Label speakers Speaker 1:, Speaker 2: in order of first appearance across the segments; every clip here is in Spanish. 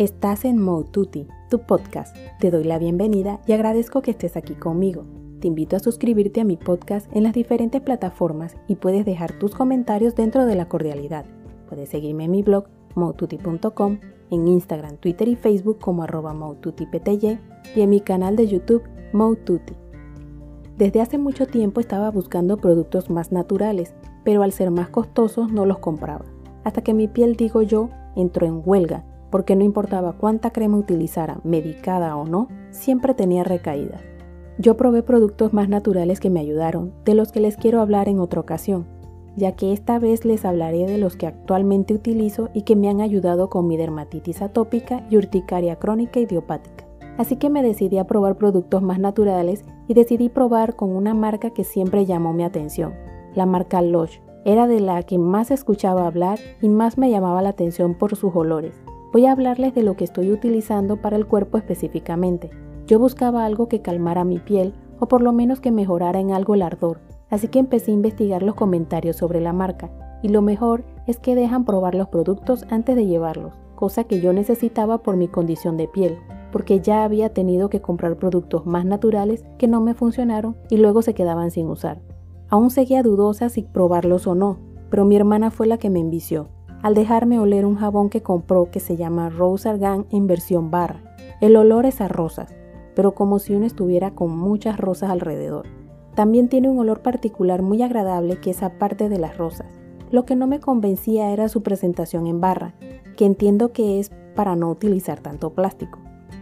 Speaker 1: Estás en Moututi, tu podcast. Te doy la bienvenida y agradezco que estés aquí conmigo. Te invito a suscribirte a mi podcast en las diferentes plataformas y puedes dejar tus comentarios dentro de la cordialidad. Puedes seguirme en mi blog moututi.com, en Instagram, Twitter y Facebook como arroba y en mi canal de YouTube Moututi. Desde hace mucho tiempo estaba buscando productos más naturales, pero al ser más costosos no los compraba. Hasta que mi piel, digo yo, entró en huelga, porque no importaba cuánta crema utilizara, medicada o no, siempre tenía recaídas. Yo probé productos más naturales que me ayudaron, de los que les quiero hablar en otra ocasión, ya que esta vez les hablaré de los que actualmente utilizo y que me han ayudado con mi dermatitis atópica y urticaria crónica idiopática. Así que me decidí a probar productos más naturales y decidí probar con una marca que siempre llamó mi atención, la marca Lush. Era de la que más escuchaba hablar y más me llamaba la atención por sus olores. Voy a hablarles de lo que estoy utilizando para el cuerpo específicamente. Yo buscaba algo que calmara mi piel o por lo menos que mejorara en algo el ardor, así que empecé a investigar los comentarios sobre la marca y lo mejor es que dejan probar los productos antes de llevarlos, cosa que yo necesitaba por mi condición de piel, porque ya había tenido que comprar productos más naturales que no me funcionaron y luego se quedaban sin usar. Aún seguía dudosa si probarlos o no, pero mi hermana fue la que me envició, al dejarme oler un jabón que compró que se llama Rose Argan en versión barra. El olor es a rosas, pero como si uno estuviera con muchas rosas alrededor. También tiene un olor particular muy agradable que es aparte de las rosas. Lo que no me convencía era su presentación en barra, que entiendo que es para no utilizar tanto plástico.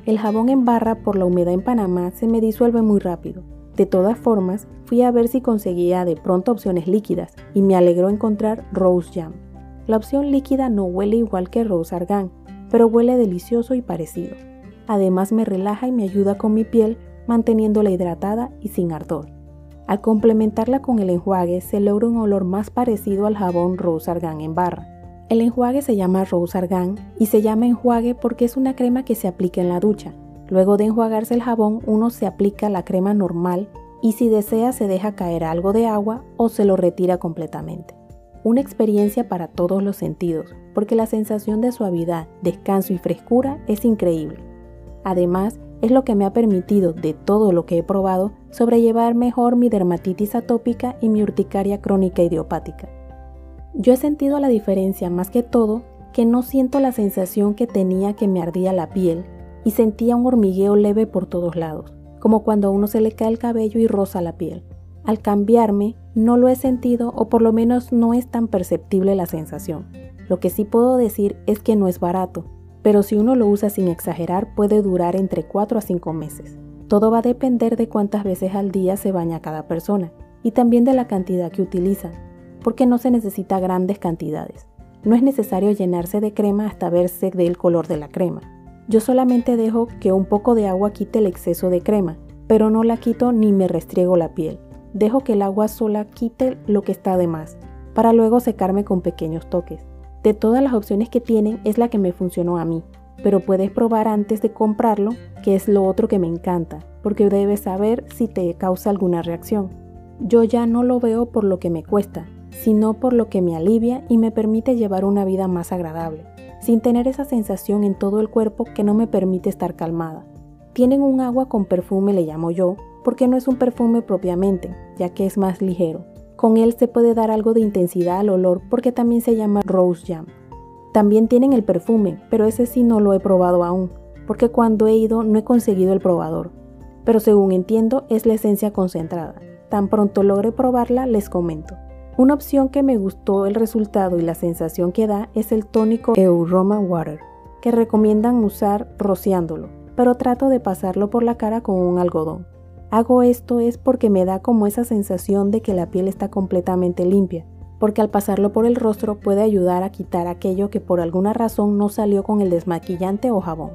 Speaker 1: El jabón en barra por la humedad en Panamá se me disuelve muy rápido, de todas formas, fui a ver si conseguía de pronto opciones líquidas y me alegró encontrar Rose Jam. La opción líquida no huele igual que Rose Argan, pero huele delicioso y parecido. Además me relaja y me ayuda con mi piel manteniéndola hidratada y sin ardor. Al complementarla con el enjuague se logra un olor más parecido al jabón Rose Argan en barra. El enjuague se llama Rose Argan y se llama enjuague porque es una crema que se aplica en la ducha Luego de enjuagarse el jabón, uno se aplica la crema normal y si desea se deja caer algo de agua o se lo retira completamente. Una experiencia para todos los sentidos, porque la sensación de suavidad, descanso y frescura es increíble. Además, es lo que me ha permitido, de todo lo que he probado, sobrellevar mejor mi dermatitis atópica y mi urticaria crónica idiopática. Yo he sentido la diferencia más que todo que no siento la sensación que tenía que me ardía la piel y sentía un hormigueo leve por todos lados, como cuando a uno se le cae el cabello y roza la piel. Al cambiarme, no lo he sentido o por lo menos no es tan perceptible la sensación. Lo que sí puedo decir es que no es barato, pero si uno lo usa sin exagerar puede durar entre 4 a 5 meses. Todo va a depender de cuántas veces al día se baña cada persona y también de la cantidad que utiliza, porque no se necesita grandes cantidades. No es necesario llenarse de crema hasta verse del color de la crema. Yo solamente dejo que un poco de agua quite el exceso de crema, pero no la quito ni me restriego la piel. Dejo que el agua sola quite lo que está de más, para luego secarme con pequeños toques. De todas las opciones que tienen es la que me funcionó a mí, pero puedes probar antes de comprarlo, que es lo otro que me encanta, porque debes saber si te causa alguna reacción. Yo ya no lo veo por lo que me cuesta, sino por lo que me alivia y me permite llevar una vida más agradable sin tener esa sensación en todo el cuerpo que no me permite estar calmada. Tienen un agua con perfume, le llamo yo, porque no es un perfume propiamente, ya que es más ligero. Con él se puede dar algo de intensidad al olor porque también se llama Rose Jam. También tienen el perfume, pero ese sí no lo he probado aún, porque cuando he ido no he conseguido el probador. Pero según entiendo es la esencia concentrada. Tan pronto logre probarla les comento. Una opción que me gustó el resultado y la sensación que da es el tónico Euroma Water, que recomiendan usar rociándolo, pero trato de pasarlo por la cara con un algodón. Hago esto es porque me da como esa sensación de que la piel está completamente limpia, porque al pasarlo por el rostro puede ayudar a quitar aquello que por alguna razón no salió con el desmaquillante o jabón.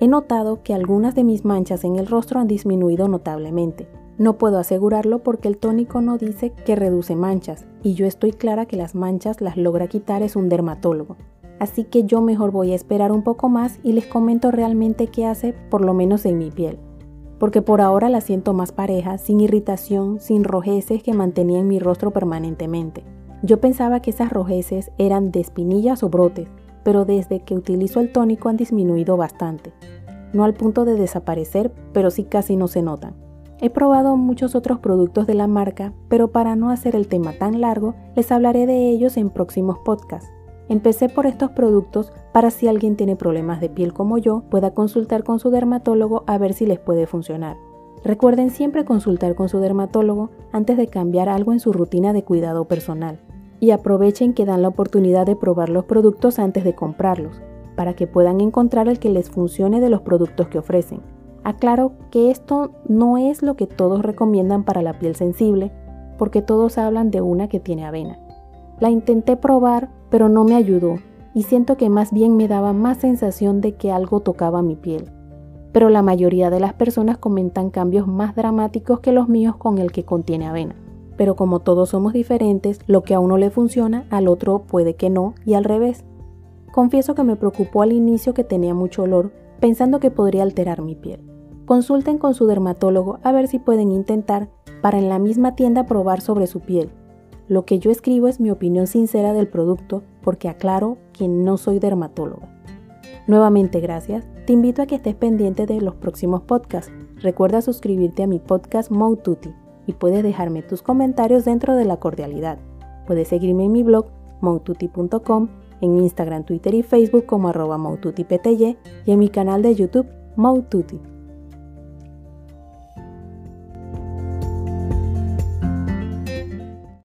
Speaker 1: He notado que algunas de mis manchas en el rostro han disminuido notablemente, no puedo asegurarlo porque el tónico no dice que reduce manchas y yo estoy clara que las manchas las logra quitar es un dermatólogo. Así que yo mejor voy a esperar un poco más y les comento realmente qué hace por lo menos en mi piel. Porque por ahora la siento más pareja, sin irritación, sin rojeces que mantenía en mi rostro permanentemente. Yo pensaba que esas rojeces eran de espinillas o brotes, pero desde que utilizo el tónico han disminuido bastante. No al punto de desaparecer, pero sí casi no se notan. He probado muchos otros productos de la marca, pero para no hacer el tema tan largo, les hablaré de ellos en próximos podcasts. Empecé por estos productos para si alguien tiene problemas de piel como yo, pueda consultar con su dermatólogo a ver si les puede funcionar. Recuerden siempre consultar con su dermatólogo antes de cambiar algo en su rutina de cuidado personal. Y aprovechen que dan la oportunidad de probar los productos antes de comprarlos, para que puedan encontrar el que les funcione de los productos que ofrecen. Aclaro que esto no es lo que todos recomiendan para la piel sensible, porque todos hablan de una que tiene avena. La intenté probar, pero no me ayudó, y siento que más bien me daba más sensación de que algo tocaba mi piel. Pero la mayoría de las personas comentan cambios más dramáticos que los míos con el que contiene avena. Pero como todos somos diferentes, lo que a uno le funciona, al otro puede que no, y al revés. Confieso que me preocupó al inicio que tenía mucho olor, pensando que podría alterar mi piel. Consulten con su dermatólogo a ver si pueden intentar para en la misma tienda probar sobre su piel. Lo que yo escribo es mi opinión sincera del producto porque aclaro que no soy dermatóloga. Nuevamente gracias, te invito a que estés pendiente de los próximos podcasts. Recuerda suscribirte a mi podcast Moututi y puedes dejarme tus comentarios dentro de la cordialidad. Puedes seguirme en mi blog moututi.com, en Instagram, Twitter y Facebook como arroba y en mi canal de YouTube Moututi.